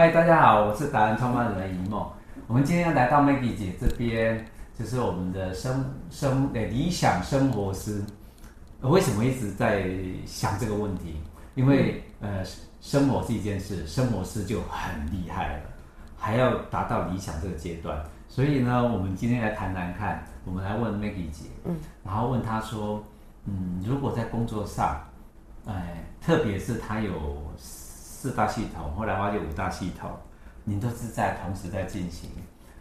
嗨，大家好，我是达人创办人一梦。我们今天来到 Maggie 姐这边，就是我们的生生的理想生活师。为什么一直在想这个问题？因为呃，生活是一件事，生活师就很厉害了，还要达到理想这个阶段。所以呢，我们今天来谈谈看，我们来问 Maggie 姐，嗯，然后问她说，嗯，如果在工作上，哎，特别是她有四大系统，后来挖掘五大系统，您都是在同时在进行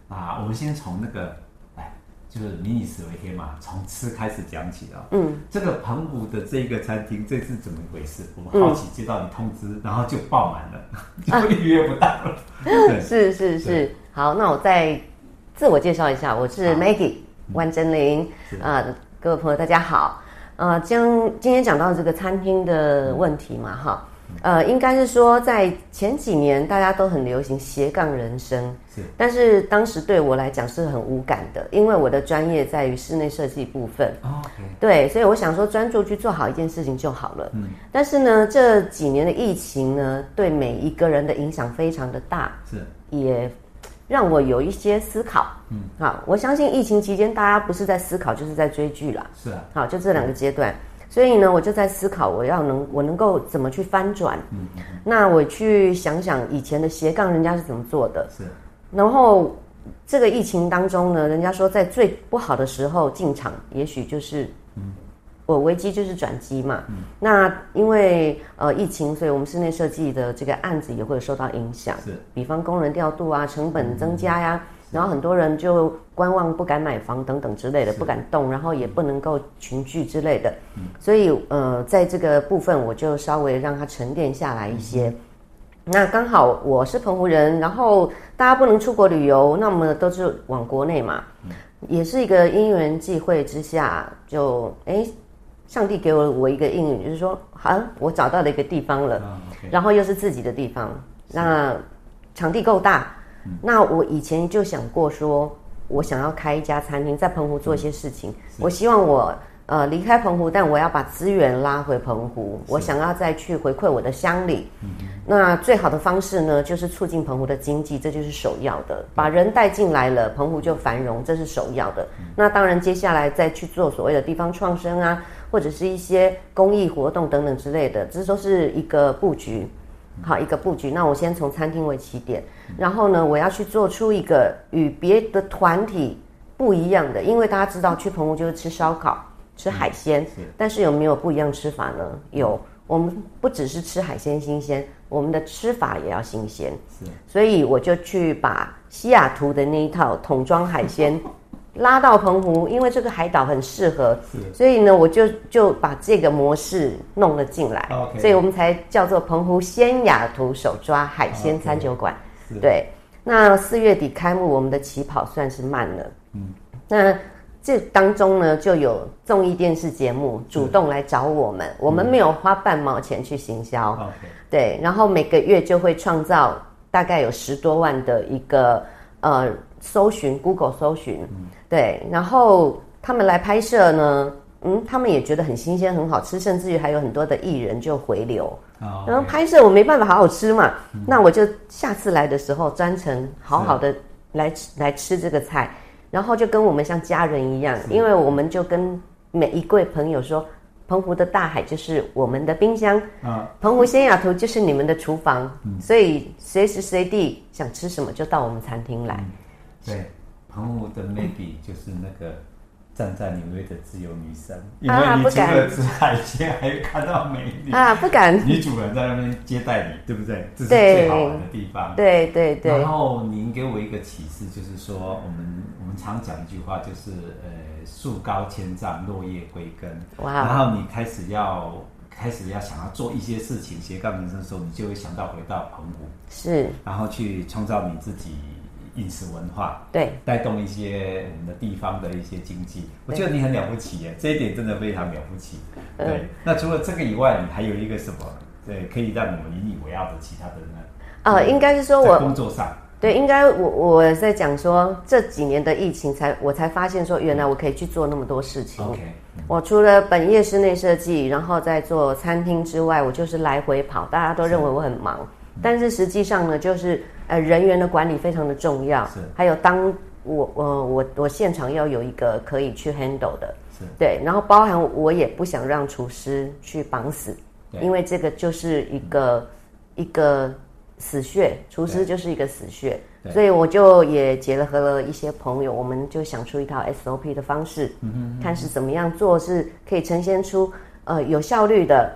啊。我们先从那个，哎，就是民以食为天嘛，从吃开始讲起啊。嗯，这个澎湖的这个餐厅，这是怎么回事？我们好奇接到你通知，嗯、然后就爆满了，就预约不到了。啊、是是是，好，那我再。自我介绍一下，我是 Maggie 万真玲啊，各位朋友大家好。呃，将今天讲到这个餐厅的问题嘛，哈，呃，应该是说在前几年大家都很流行斜杠人生，是，但是当时对我来讲是很无感的，因为我的专业在于室内设计部分，哦，okay. 对，所以我想说专注去做好一件事情就好了。嗯，但是呢，这几年的疫情呢，对每一个人的影响非常的大，是，也。让我有一些思考，嗯，好，我相信疫情期间大家不是在思考，就是在追剧啦。是啊，好，就这两个阶段，所以呢，我就在思考，我要能，我能够怎么去翻转，嗯，嗯，那我去想想以前的斜杠人家是怎么做的，是，然后这个疫情当中呢，人家说在最不好的时候进场，也许就是，嗯。我危机就是转机嘛，嗯、那因为呃疫情，所以我们室内设计的这个案子也会受到影响。是，比方工人调度啊，成本增加呀，嗯、然后很多人就观望，不敢买房等等之类的，不敢动，然后也不能够群聚之类的。嗯、所以呃，在这个部分，我就稍微让它沉淀下来一些。嗯、那刚好我是澎湖人，然后大家不能出国旅游，那么都是往国内嘛，嗯、也是一个因缘际会之下，就哎。上帝给我我一个应允，就是说，好，我找到了一个地方了，然后又是自己的地方，那场地够大，嗯、那我以前就想过说，我想要开一家餐厅，在澎湖做一些事情，嗯、我希望我。呃，离开澎湖，但我要把资源拉回澎湖。我想要再去回馈我的乡里。嗯、那最好的方式呢，就是促进澎湖的经济，这就是首要的。把人带进来了，澎湖就繁荣，这是首要的。嗯、那当然，接下来再去做所谓的地方创生啊，或者是一些公益活动等等之类的，这都是一个布局。好，一个布局。那我先从餐厅为起点，然后呢，我要去做出一个与别的团体不一样的，因为大家知道去澎湖就是吃烧烤。吃海鲜，是但是有没有不一样吃法呢？有，我们不只是吃海鲜新鲜，我们的吃法也要新鲜。是，所以我就去把西雅图的那一套桶装海鲜拉到澎湖，因为这个海岛很适合。是，所以呢，我就就把这个模式弄了进来。Okay. 所以我们才叫做澎湖鲜雅图手抓海鲜餐酒馆。Okay. 对，那四月底开幕，我们的起跑算是慢了。嗯，那。这当中呢，就有综艺电视节目主动来找我们，我们没有花半毛钱去行销，嗯、对，然后每个月就会创造大概有十多万的一个呃搜寻，Google 搜寻，嗯、对，然后他们来拍摄呢，嗯，他们也觉得很新鲜，很好吃，甚至于还有很多的艺人就回流，哦、然后拍摄我没办法好好吃嘛，嗯、那我就下次来的时候专程好好的来吃是来吃这个菜。然后就跟我们像家人一样，因为我们就跟每一位朋友说，澎湖的大海就是我们的冰箱，啊，澎湖仙雅图就是你们的厨房，嗯，所以随时随地想吃什么就到我们餐厅来。嗯，对，澎湖的 Maggie 就是那个。站在纽约的自由女神，因为你除了吃海鲜，还有看到美女啊！不敢，女主人在那边接待你，对不对？这是最好玩的地方。对对对。然后您给我一个启示，就是说，我们我们常讲一句话，就是呃，树高千丈，落叶归根。哇！然后你开始要开始要想要做一些事情，斜杠人生的时候，你就会想到回到澎湖，是，然后去创造你自己。饮食文化对，带动一些我们的地方的一些经济，我觉得你很了不起耶，这一点真的非常了不起。对，那除了这个以外，你还有一个什么？对，可以让我们引以为傲的其他的呢？啊，应该是说我工作上，对，应该我我在讲说这几年的疫情才我才发现说，原来我可以去做那么多事情。OK，我除了本业室内设计，然后在做餐厅之外，我就是来回跑，大家都认为我很忙。但是实际上呢，就是呃人员的管理非常的重要，是。还有当我我我我现场要有一个可以去 handle 的，是。对，然后包含我也不想让厨师去绑死，因为这个就是一个一个死穴，厨师就是一个死穴。所以我就也结合了一些朋友，我们就想出一套 SOP 的方式，嗯哼嗯哼。看是怎么样做是可以呈现出呃有效率的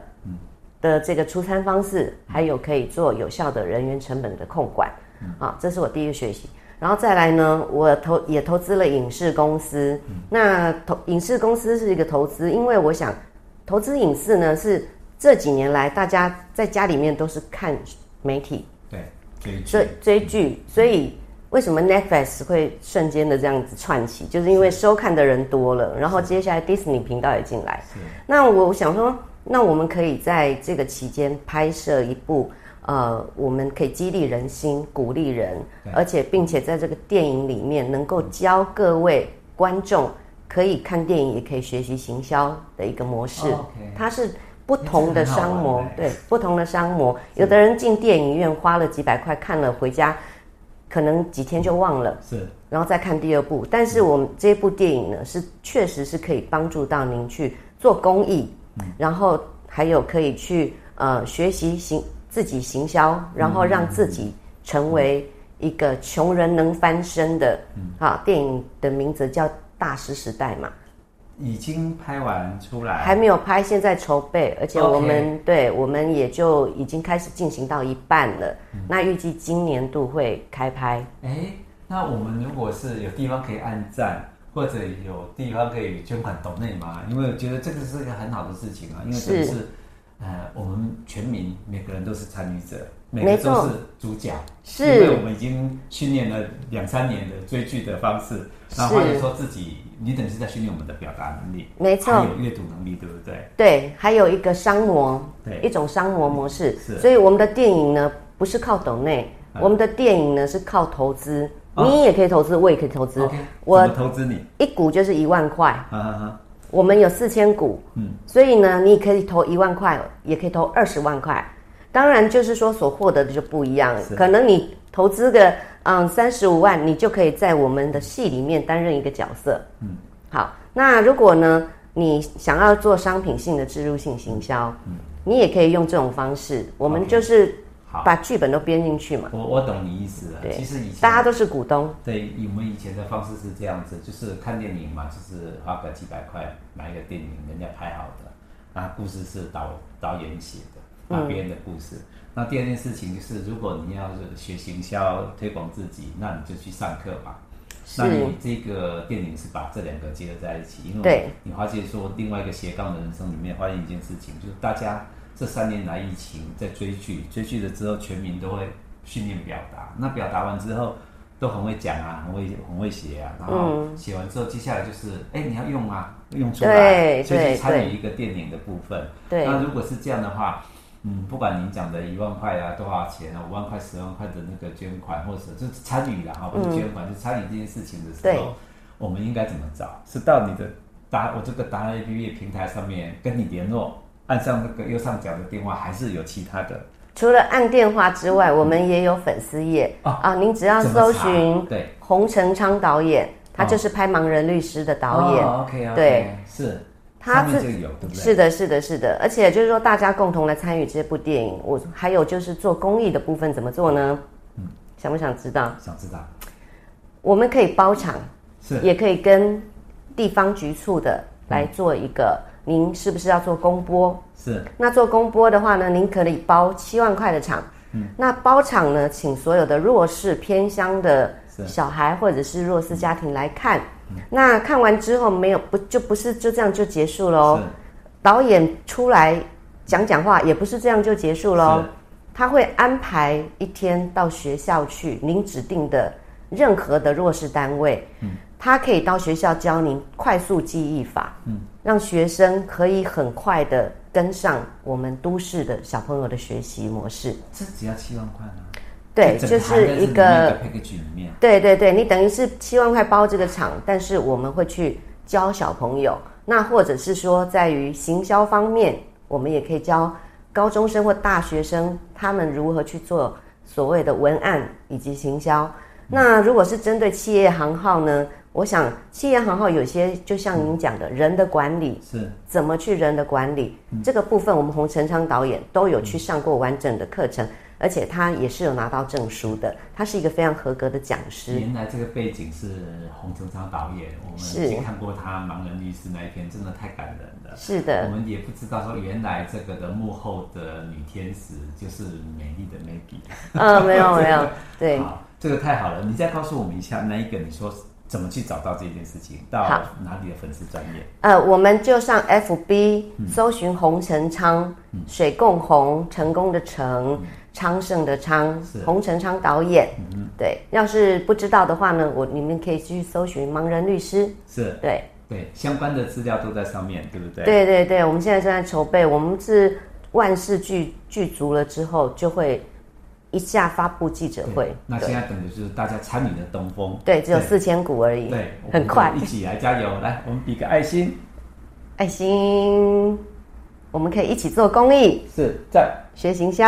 的这个出餐方式，还有可以做有效的人员成本的控管，啊，这是我第一个学习。然后再来呢，我投也投资了影视公司。那投影视公司是一个投资，因为我想投资影视呢是这几年来大家在家里面都是看媒体。对追追剧，所以为什么 Netflix 会瞬间的这样子串起？就是因为收看的人多了，然后接下来 Disney 频道也进来。那我想说，那我们可以在这个期间拍摄一部，呃，我们可以激励人心、鼓励人，而且并且在这个电影里面能够教各位观众可以看电影，也可以学习行销的一个模式。它是。不同的商模，对，不同的商模，有的人进电影院花了几百块看了，回家可能几天就忘了，是，然后再看第二部。但是我们这部电影呢，是确实是可以帮助到您去做公益，然后还有可以去呃学习行自己行销，然后让自己成为一个穷人能翻身的。啊，电影的名字叫《大师时代》嘛。已经拍完出来，还没有拍，现在筹备，而且我们.对，我们也就已经开始进行到一半了。嗯、那预计今年度会开拍。哎，那我们如果是有地方可以按赞，或者有地方可以捐款抖内吗？因为我觉得这个是一个很好的事情啊，因为这是。呃，我们全民每个人都是参与者，每个都是主角，是因为我们已经训练了两三年的追剧的方式，是然后或者说自己，你等于是在训练我们的表达能力，没错，还有阅读能力，对不对？对，还有一个商模，对，一种商模模式。是，所以我们的电影呢，不是靠抖内，嗯、我们的电影呢是靠投资，哦、你也可以投资，我也可以投资我投资你一股就是一万块。哈哈哈。我们有四千股，嗯，所以呢，你可以投一万块，也可以投二十万块。当然，就是说所获得的就不一样可能你投资个嗯三十五万，你就可以在我们的戏里面担任一个角色。嗯，好。那如果呢，你想要做商品性的植入性行销，嗯，你也可以用这种方式。我们就是。把剧本都编进去嘛？我我懂你意思了。对，其实以前大家都是股东。对，我们以前的方式是这样子，就是看电影嘛，就是花个几百块买一个电影，人家拍好的，那故事是导导演写的，那别人的故事。嗯、那第二件事情就是，如果你要是学行销推广自己，那你就去上课嘛。那你这个电影是把这两个结合在一起，因为你发现说另外一个斜杠的人生里面发现一件事情，就是大家。这三年来疫情在追剧，追剧了之后，全民都会训练表达。那表达完之后，都很会讲啊，很会很会写啊。然后写完之后，接下来就是，哎，你要用啊，用出来，所以参与一个电影的部分。对。那如果是这样的话，嗯，不管您讲的一万块啊，多少钱啊，五万块、十万块的那个捐款，或者就是参与了哈，不是捐款，是参与这件事情的时候，我们应该怎么找？是到你的答我这个答案 APP 平台上面跟你联络。按上那个右上角的电话，还是有其他的。除了按电话之外，我们也有粉丝页啊。您只要搜寻“对洪成昌导演”，他就是拍《盲人律师》的导演。对，是他自己有，对不对？是的，是的，是的。而且就是说，大家共同来参与这部电影。我还有就是做公益的部分怎么做呢？嗯，想不想知道？想知道。我们可以包场，是也可以跟地方局处的来做一个。您是不是要做公播？是。那做公播的话呢，您可以包七万块的场。嗯。那包场呢，请所有的弱势偏乡的小孩或者是弱势家庭来看。嗯。那看完之后没有不就不是就这样就结束喽？导演出来讲讲话也不是这样就结束喽。他会安排一天到学校去，您指定的任何的弱势单位。嗯。他可以到学校教您快速记忆法，嗯，让学生可以很快的跟上我们都市的小朋友的学习模式。这只要七万块呢？对，就是一个 package 里面。对对对，你等于是七万块包这个场，但是我们会去教小朋友。那或者是说，在于行销方面，我们也可以教高中生或大学生他们如何去做所谓的文案以及行销。那如果是针对企业行号呢？我想企业行号有些就像您讲的，人的管理是怎么去人的管理这个部分，我们洪成昌导演都有去上过完整的课程。而且他也是有拿到证书的，他是一个非常合格的讲师。原来这个背景是洪成昌导演，我们已经看过他《盲人律师》那一篇，真的太感人了。是的，我们也不知道说原来这个的幕后的女天使就是美丽的 Maggie。嗯，没有没有，对，好，这个太好了。你再告诉我们一下，那一个你说怎么去找到这件事情？到哪里的粉丝专业？呃，我们就上 FB 搜寻洪成昌，嗯、水共洪，成功的成。嗯昌盛的昌，洪成昌导演，嗯，对。要是不知道的话呢，我你们可以去搜寻盲人律师，是对对，相关的资料都在上面，对不对？对对对，我们现在正在筹备，我们是万事俱俱足了之后，就会一下发布记者会。那现在等的就是大家参与的东风，对，只有四千股而已，对，很快，一起来加油，来，我们比个爱心，爱心，我们可以一起做公益，是在。学行销。